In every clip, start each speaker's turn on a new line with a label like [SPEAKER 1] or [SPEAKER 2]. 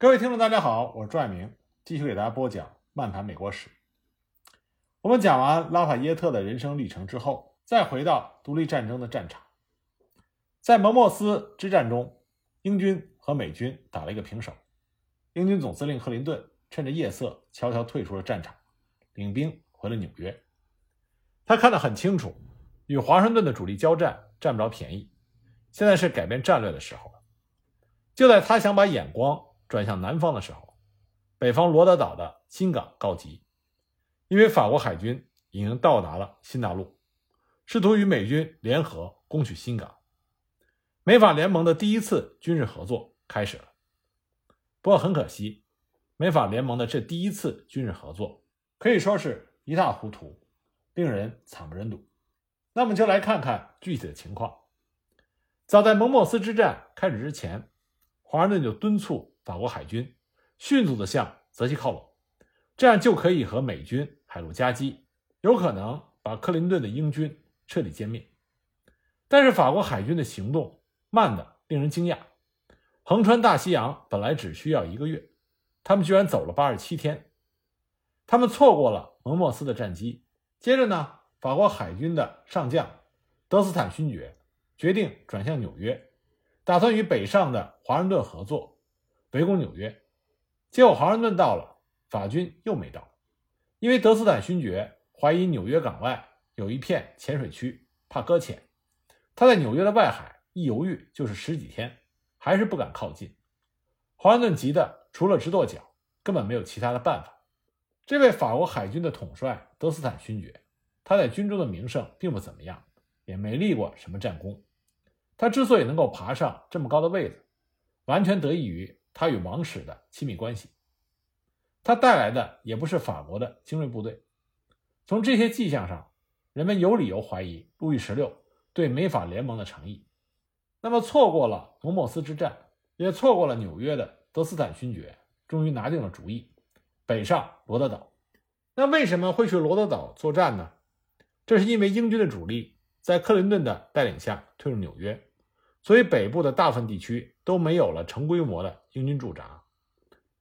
[SPEAKER 1] 各位听众，大家好，我是朱爱明，继续给大家播讲《漫谈美国史》。我们讲完拉法耶特的人生历程之后，再回到独立战争的战场。在蒙莫斯之战中，英军和美军打了一个平手。英军总司令克林顿趁着夜色悄悄退出了战场，领兵回了纽约。他看得很清楚，与华盛顿的主力交战占不着便宜，现在是改变战略的时候了。就在他想把眼光转向南方的时候，北方罗德岛的新港告急，因为法国海军已经到达了新大陆，试图与美军联合攻取新港。美法联盟的第一次军事合作开始了。不过很可惜，美法联盟的这第一次军事合作可以说是一塌糊涂，令人惨不忍睹。那么就来看看具体的情况。早在蒙莫斯之战开始之前，华盛顿就敦促法国海军迅速的向泽西靠拢，这样就可以和美军海陆夹击，有可能把克林顿的英军彻底歼灭。但是法国海军的行动。慢的令人惊讶，横穿大西洋本来只需要一个月，他们居然走了八十七天。他们错过了蒙莫斯的战机。接着呢，法国海军的上将德斯坦勋爵决定转向纽约，打算与北上的华盛顿合作，围攻纽约。结果华盛顿到了，法军又没到，因为德斯坦勋爵怀疑纽约港外有一片浅水区，怕搁浅，他在纽约的外海。一犹豫就是十几天，还是不敢靠近。华盛顿急得除了直跺脚，根本没有其他的办法。这位法国海军的统帅德斯坦勋爵，他在军中的名声并不怎么样，也没立过什么战功。他之所以能够爬上这么高的位子，完全得益于他与王室的亲密关系。他带来的也不是法国的精锐部队。从这些迹象上，人们有理由怀疑路易十六对美法联盟的诚意。那么，错过了蒙莫斯之战，也错过了纽约的德斯坦勋爵，终于拿定了主意，北上罗德岛。那为什么会去罗德岛作战呢？这是因为英军的主力在克林顿的带领下退入纽约，所以北部的大部分地区都没有了成规模的英军驻扎。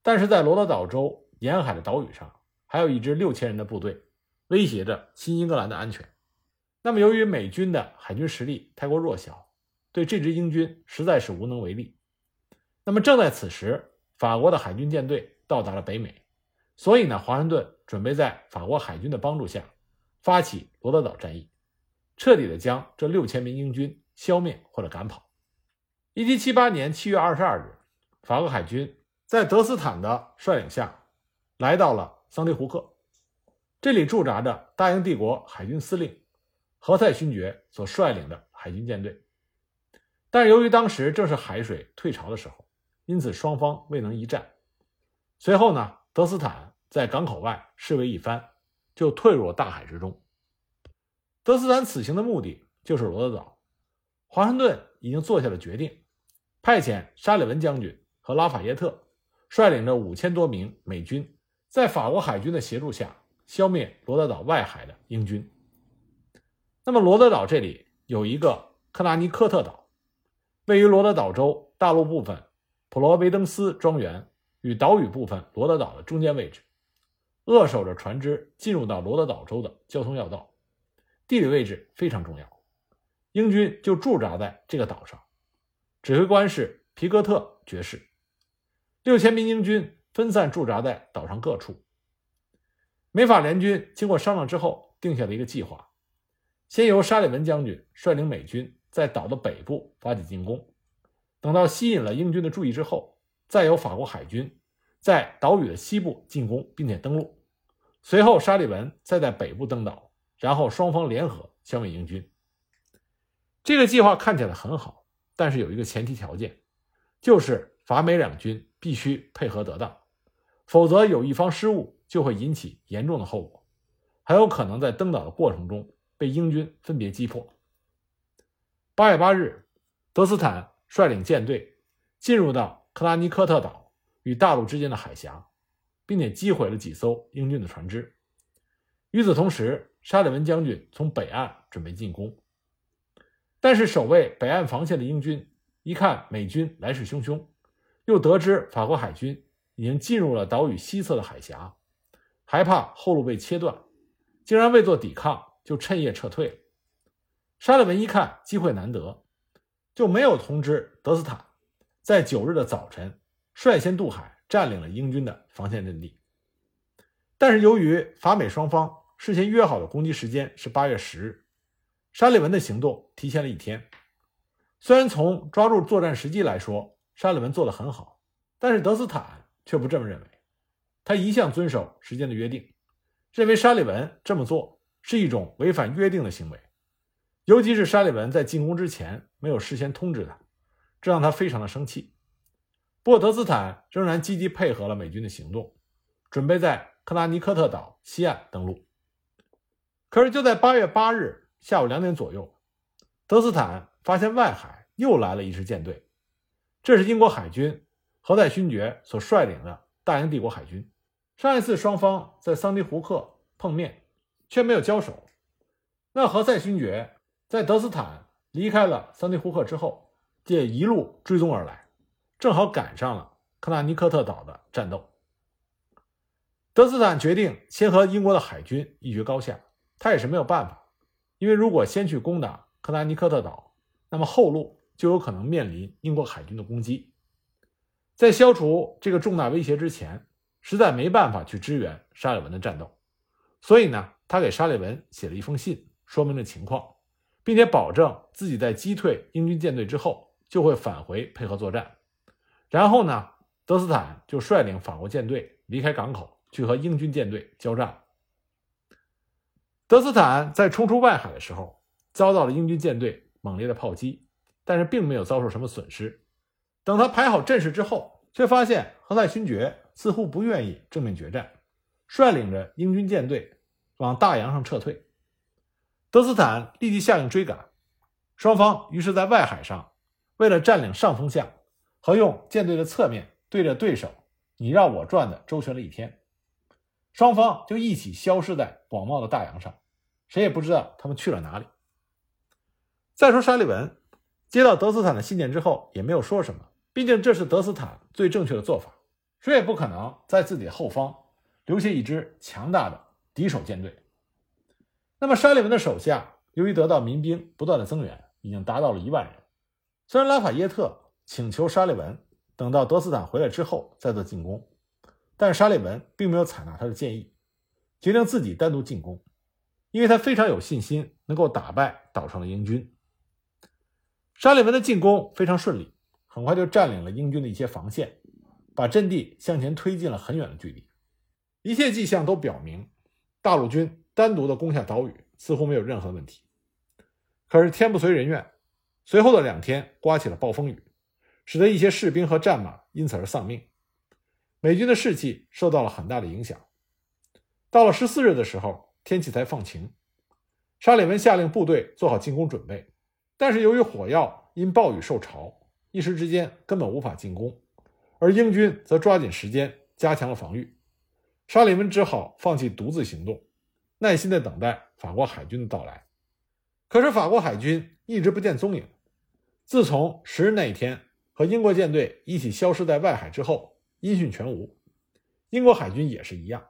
[SPEAKER 1] 但是在罗德岛州沿海的岛屿上，还有一支六千人的部队，威胁着新英格兰的安全。那么，由于美军的海军实力太过弱小。对这支英军实在是无能为力。那么正在此时，法国的海军舰队到达了北美，所以呢，华盛顿准备在法国海军的帮助下，发起罗德岛战役，彻底的将这六千名英军消灭或者赶跑。一七七八年七月二十二日，法国海军在德斯坦的率领下，来到了桑迪胡克，这里驻扎着大英帝国海军司令何塞勋爵所率领的海军舰队。但由于当时正是海水退潮的时候，因此双方未能一战。随后呢，德斯坦在港口外示威一番，就退入了大海之中。德斯坦此行的目的就是罗德岛。华盛顿已经做下了决定，派遣沙利文将军和拉法耶特率领着五千多名美军，在法国海军的协助下消灭罗德岛外海的英军。那么罗德岛这里有一个克拉尼科特岛。位于罗德岛州大陆部分普罗维登斯庄园与岛屿部分罗德岛的中间位置，扼守着船只进入到罗德岛州的交通要道，地理位置非常重要。英军就驻扎在这个岛上，指挥官是皮格特爵士。六千名英军分散驻扎在岛上各处。美法联军经过商量之后，定下了一个计划：先由沙利文将军率领美军。在岛的北部发起进攻，等到吸引了英军的注意之后，再由法国海军在岛屿的西部进攻，并且登陆。随后，沙利文再在北部登岛，然后双方联合消灭英军。这个计划看起来很好，但是有一个前提条件，就是法美两军必须配合得当，否则有一方失误就会引起严重的后果，很有可能在登岛的过程中被英军分别击破。八月八日，德斯坦率领舰队进入到克拉尼科特岛与大陆之间的海峡，并且击毁了几艘英军的船只。与此同时，沙利文将军从北岸准备进攻，但是守卫北岸防线的英军一看美军来势汹汹，又得知法国海军已经进入了岛屿西侧的海峡，害怕后路被切断，竟然未做抵抗，就趁夜撤退了。沙利文一看机会难得，就没有通知德斯坦，在九日的早晨率先渡海，占领了英军的防线阵地。但是由于法美双方事先约好的攻击时间是八月十日，沙利文的行动提前了一天。虽然从抓住作战时机来说，沙利文做得很好，但是德斯坦却不这么认为。他一向遵守时间的约定，认为沙利文这么做是一种违反约定的行为。尤其是沙利文在进攻之前没有事先通知他，这让他非常的生气。不过德斯坦仍然积极配合了美军的行动，准备在克拉尼科特岛西岸登陆。可是就在八月八日下午两点左右，德斯坦。发现外海又来了一支舰队，这是英国海军何塞勋爵所率领的大英帝国海军。上一次双方在桑迪胡克碰面，却没有交手。那何塞勋爵在德斯坦离开了桑迪胡克之后，便一路追踪而来，正好赶上了克纳尼科特岛的战斗。德斯坦决定先和英国的海军一决高下，他也是没有办法，因为如果先去攻打克拉尼科特岛，那么后路就有可能面临英国海军的攻击，在消除这个重大威胁之前，实在没办法去支援沙利文的战斗，所以呢，他给沙利文写了一封信，说明了情况，并且保证自己在击退英军舰队之后就会返回配合作战。然后呢，德斯坦就率领法国舰队离开港口，去和英军舰队交战。德斯坦在冲出外海的时候，遭到了英军舰队。猛烈的炮击，但是并没有遭受什么损失。等他排好阵势之后，却发现何塞勋爵似乎不愿意正面决战，率领着英军舰队往大洋上撤退。德斯坦立即下令追赶，双方于是在外海上，为了占领上风向和用舰队的侧面对着对手你绕我转的周旋了一天，双方就一起消失在广袤的大洋上，谁也不知道他们去了哪里。再说沙利文接到德斯坦的信件之后，也没有说什么。毕竟这是德斯坦最正确的做法，谁也不可能在自己后方留下一支强大的敌手舰队。那么沙利文的手下由于得到民兵不断的增援，已经达到了一万人。虽然拉法耶特请求沙利文等到德斯坦回来之后再做进攻，但是沙利文并没有采纳他的建议，决定自己单独进攻，因为他非常有信心能够打败岛上的英军。沙利文的进攻非常顺利，很快就占领了英军的一些防线，把阵地向前推进了很远的距离。一切迹象都表明，大陆军单独的攻下岛屿似乎没有任何问题。可是天不随人愿，随后的两天刮起了暴风雨，使得一些士兵和战马因此而丧命，美军的士气受到了很大的影响。到了十四日的时候，天气才放晴，沙利文下令部队做好进攻准备。但是由于火药因暴雨受潮，一时之间根本无法进攻，而英军则抓紧时间加强了防御。沙利文只好放弃独自行动，耐心地等待法国海军的到来。可是法国海军一直不见踪影。自从十日那一天和英国舰队一起消失在外海之后，音讯全无。英国海军也是一样，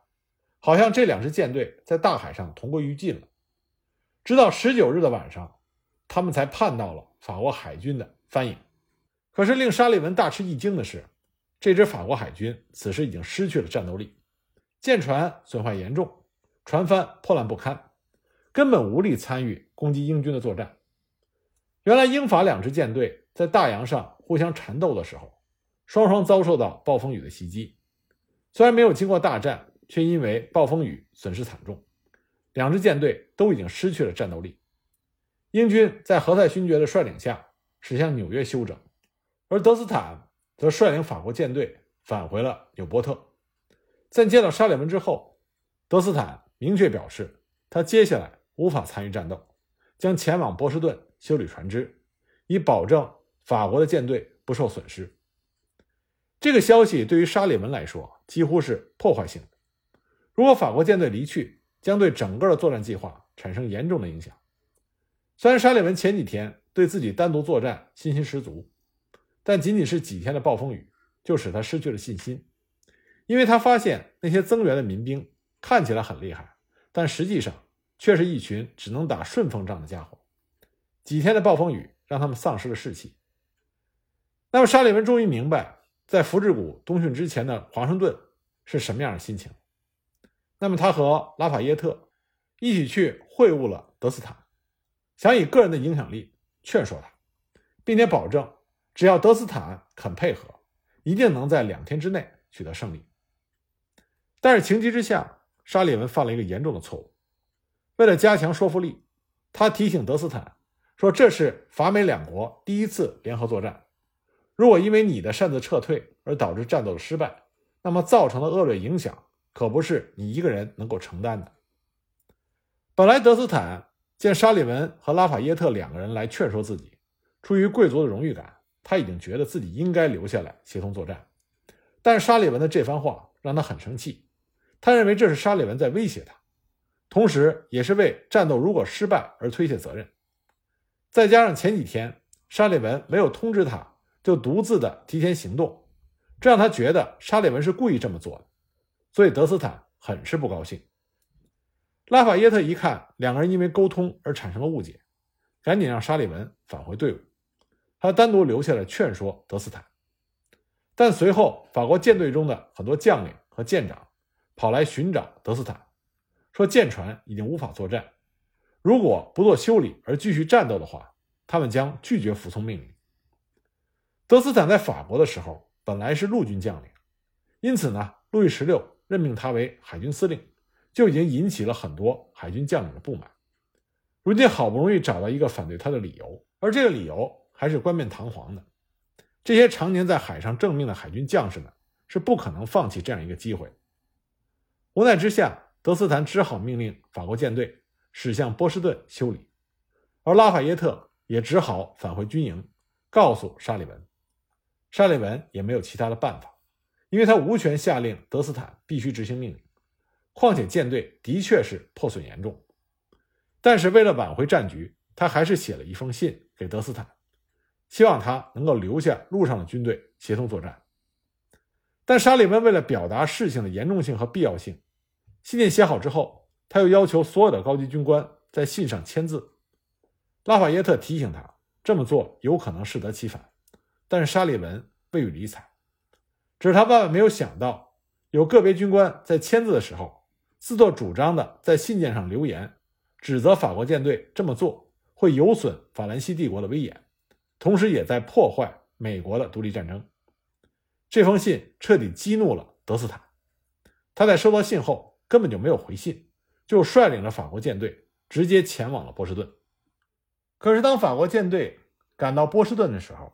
[SPEAKER 1] 好像这两支舰队在大海上同归于尽了。直到十九日的晚上。他们才盼到了法国海军的帆影，可是令沙利文大吃一惊的是，这支法国海军此时已经失去了战斗力，舰船损坏严重，船帆破烂不堪，根本无力参与攻击英军的作战。原来英法两支舰队在大洋上互相缠斗的时候，双双遭受到暴风雨的袭击，虽然没有经过大战，却因为暴风雨损失惨重，两支舰队都已经失去了战斗力。英军在何塞勋爵的率领下驶向纽约休整，而德斯坦则率领法国舰队返回了纽波特。在见到沙利文之后，德斯坦明确表示，他接下来无法参与战斗，将前往波士顿修理船只，以保证法国的舰队不受损失。这个消息对于沙利文来说几乎是破坏性的。如果法国舰队离去，将对整个的作战计划产生严重的影响。虽然沙利文前几天对自己单独作战信心十足，但仅仅是几天的暴风雨就使他失去了信心，因为他发现那些增援的民兵看起来很厉害，但实际上却是一群只能打顺风仗的家伙。几天的暴风雨让他们丧失了士气。那么沙利文终于明白，在福治谷冬训之前的华盛顿是什么样的心情。那么他和拉法耶特一起去会晤了德斯坦，想以个人的影响力劝说他，并且保证只要德斯坦肯配合，一定能在两天之内取得胜利。但是情急之下，沙利文犯了一个严重的错误。为了加强说服力，他提醒德斯坦。说这是法美两国第一次联合作战，如果因为你的擅自撤退而导致战斗的失败，那么造成的恶劣影响可不是你一个人能够承担的。本来德斯坦见沙利文和拉法耶特两个人来劝说自己，出于贵族的荣誉感，他已经觉得自己应该留下来协同作战。但是沙利文的这番话让他很生气，他认为这是沙利文在威胁他，同时也是为战斗如果失败而推卸责任。再加上前几天沙利文没有通知他，就独自的提前行动，这让他觉得沙利文是故意这么做的，所以德斯坦很是不高兴。拉法耶特一看两个人因为沟通而产生了误解，赶紧让沙利文返回队伍，他单独留下来劝说德斯坦。但随后法国舰队中的很多将领和舰长跑来寻找德斯坦，说舰船已经无法作战。如果不做修理而继续战斗的话，他们将拒绝服从命令。德斯坦在法国的时候本来是陆军将领，因此呢，路易十六任命他为海军司令，就已经引起了很多海军将领的不满。如今好不容易找到一个反对他的理由，而这个理由还是冠冕堂皇的，这些常年在海上挣命的海军将士们是不可能放弃这样一个机会。无奈之下，德斯坦只好命令法国舰队。驶向波士顿修理，而拉法耶特也只好返回军营，告诉沙利文。沙利文也没有其他的办法，因为他无权下令德斯坦必须执行命令。况且舰队的确是破损严重，但是为了挽回战局，他还是写了一封信给德斯坦，希望他能够留下路上的军队协同作战。但沙利文为了表达事情的严重性和必要性，信件写好之后。他又要求所有的高级军官在信上签字。拉法耶特提醒他这么做有可能适得其反，但是沙利文未予理睬。只是他万万没有想到，有个别军官在签字的时候自作主张的在信件上留言，指责法国舰队这么做会有损法兰西帝国的威严，同时也在破坏美国的独立战争。这封信彻底激怒了德斯坦，他在收到信后根本就没有回信。就率领着法国舰队直接前往了波士顿。可是，当法国舰队赶到波士顿的时候，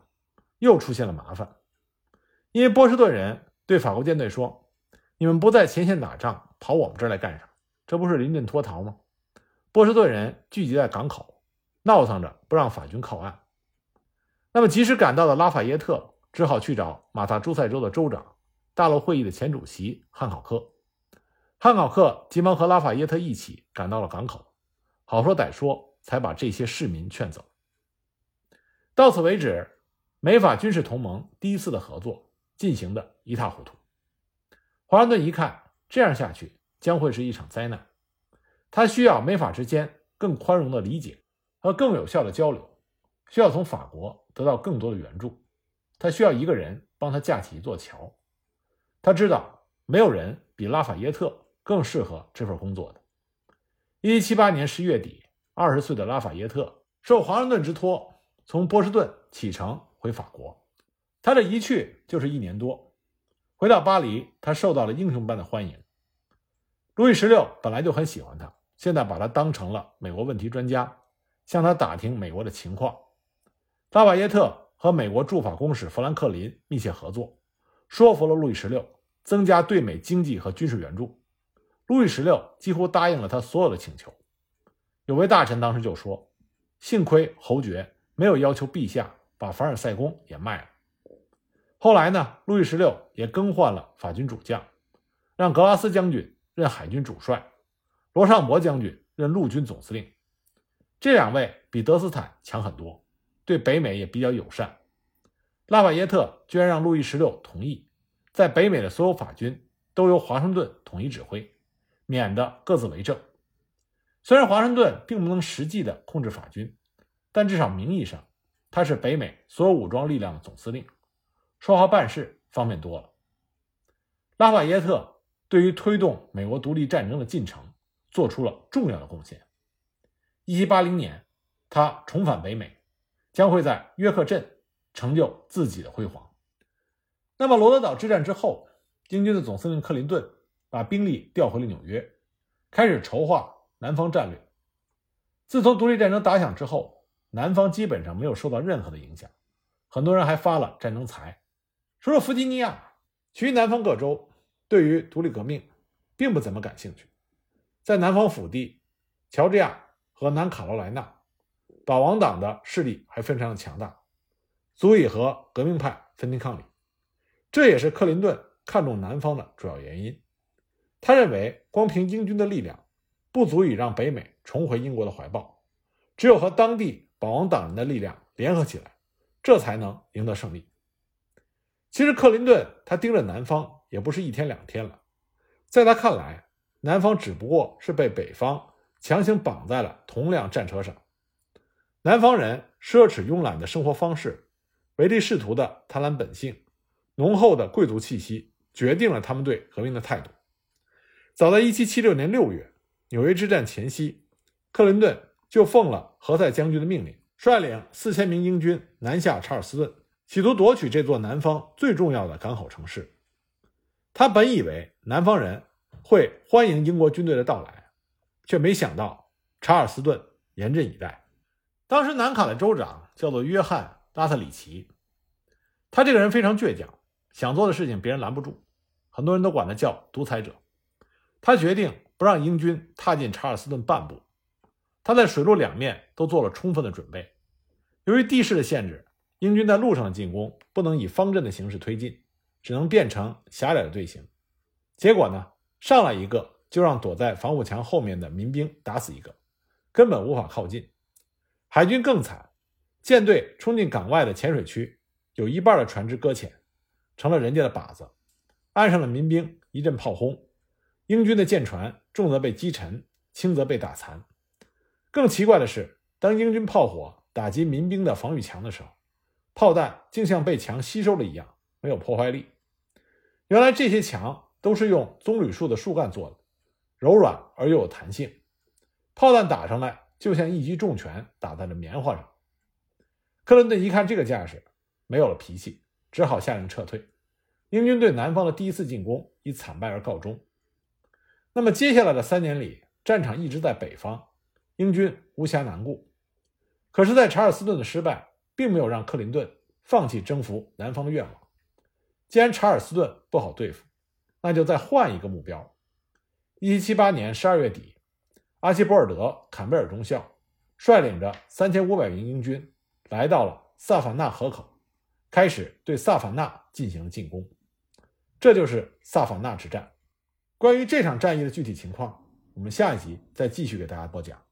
[SPEAKER 1] 又出现了麻烦，因为波士顿人对法国舰队说：“你们不在前线打仗，跑我们这儿来干啥？这不是临阵脱逃吗？”波士顿人聚集在港口，闹腾着不让法军靠岸。那么，及时赶到的拉法耶特只好去找马萨诸塞州的州长、大陆会议的前主席汉考克。汉考克急忙和拉法耶特一起赶到了港口，好说歹说，才把这些市民劝走。到此为止，美法军事同盟第一次的合作进行的一塌糊涂。华盛顿一看，这样下去将会是一场灾难。他需要美法之间更宽容的理解和更有效的交流，需要从法国得到更多的援助。他需要一个人帮他架起一座桥。他知道没有人比拉法耶特。更适合这份工作的。一七七八年十月底，二十岁的拉法耶特受华盛顿之托，从波士顿启程回法国。他这一去就是一年多。回到巴黎，他受到了英雄般的欢迎。路易十六本来就很喜欢他，现在把他当成了美国问题专家，向他打听美国的情况。拉瓦耶特和美国驻法公使富兰克林密切合作，说服了路易十六增加对美经济和军事援助。路易十六几乎答应了他所有的请求。有位大臣当时就说：“幸亏侯爵没有要求陛下把凡尔赛宫也卖了。”后来呢，路易十六也更换了法军主将，让格拉斯将军任海军主帅，罗尚博将军任陆军总司令。这两位比德斯坦强很多，对北美也比较友善。拉法耶特居然让路易十六同意，在北美的所有法军都由华盛顿统一指挥，免得各自为政。虽然华盛顿并不能实际的控制法军，但至少名义上，他是北美所有武装力量的总司令，说话办事方便多了。拉法耶特对于推动美国独立战争的进程做出了重要的贡献。1780年，他重返北美，将会在约克镇成就自己的辉煌。那么，罗德岛之战之后，英军的总司令克林顿把兵力调回了纽约，开始筹划。南方战略，自从独立战争打响之后，南方基本上没有受到任何的影响。很多人还发了战争财。除了弗吉尼亚，其余南方各州对于独立革命并不怎么感兴趣。在南方腹地，乔治亚和南卡罗来纳，保王党的势力还非常的强大，足以和革命派分庭抗礼。这也是克林顿看重南方的主要原因。他认为，光凭英军的力量。不足以让北美重回英国的怀抱，只有和当地保王党人的力量联合起来，这才能赢得胜利。其实克林顿他盯着南方也不是一天两天了，在他看来，南方只不过是被北方强行绑在了同辆战车上。南方人奢侈慵懒的生活方式、唯利是图的贪婪本性、浓厚的贵族气息，决定了他们对革命的态度。早在1776年6月。纽约之战前夕，克林顿就奉了何塞将军的命令，率领四千名英军南下查尔斯顿，企图夺取这座南方最重要的港口城市。他本以为南方人会欢迎英国军队的到来，却没想到查尔斯顿严阵以待。当时南卡的州长叫做约翰·拉特里奇，他这个人非常倔强，想做的事情别人拦不住，很多人都管他叫独裁者。他决定。不让英军踏进查尔斯顿半步，他在水陆两面都做了充分的准备。由于地势的限制，英军在路上的进攻不能以方阵的形式推进，只能变成狭窄的队形。结果呢，上来一个就让躲在防护墙后面的民兵打死一个，根本无法靠近。海军更惨，舰队冲进港外的浅水区，有一半的船只搁浅，成了人家的靶子。岸上的民兵一阵炮轰。英军的舰船重则被击沉，轻则被打残。更奇怪的是，当英军炮火打击民兵的防御墙的时候，炮弹竟像被墙吸收了一样，没有破坏力。原来这些墙都是用棕榈树的树干做的，柔软而又有弹性，炮弹打上来就像一击重拳打在了棉花上。克伦顿一看这个架势，没有了脾气，只好下令撤退。英军对南方的第一次进攻以惨败而告终。那么接下来的三年里，战场一直在北方，英军无暇南顾。可是，在查尔斯顿的失败，并没有让克林顿放弃征服南方的愿望。既然查尔斯顿不好对付，那就再换一个目标。1778年12月底，阿奇博尔德·坎贝尔中校率领着3500名英军来到了萨凡纳河口，开始对萨凡纳进行了进攻。这就是萨凡纳之战。关于这场战役的具体情况，我们下一集再继续给大家播讲。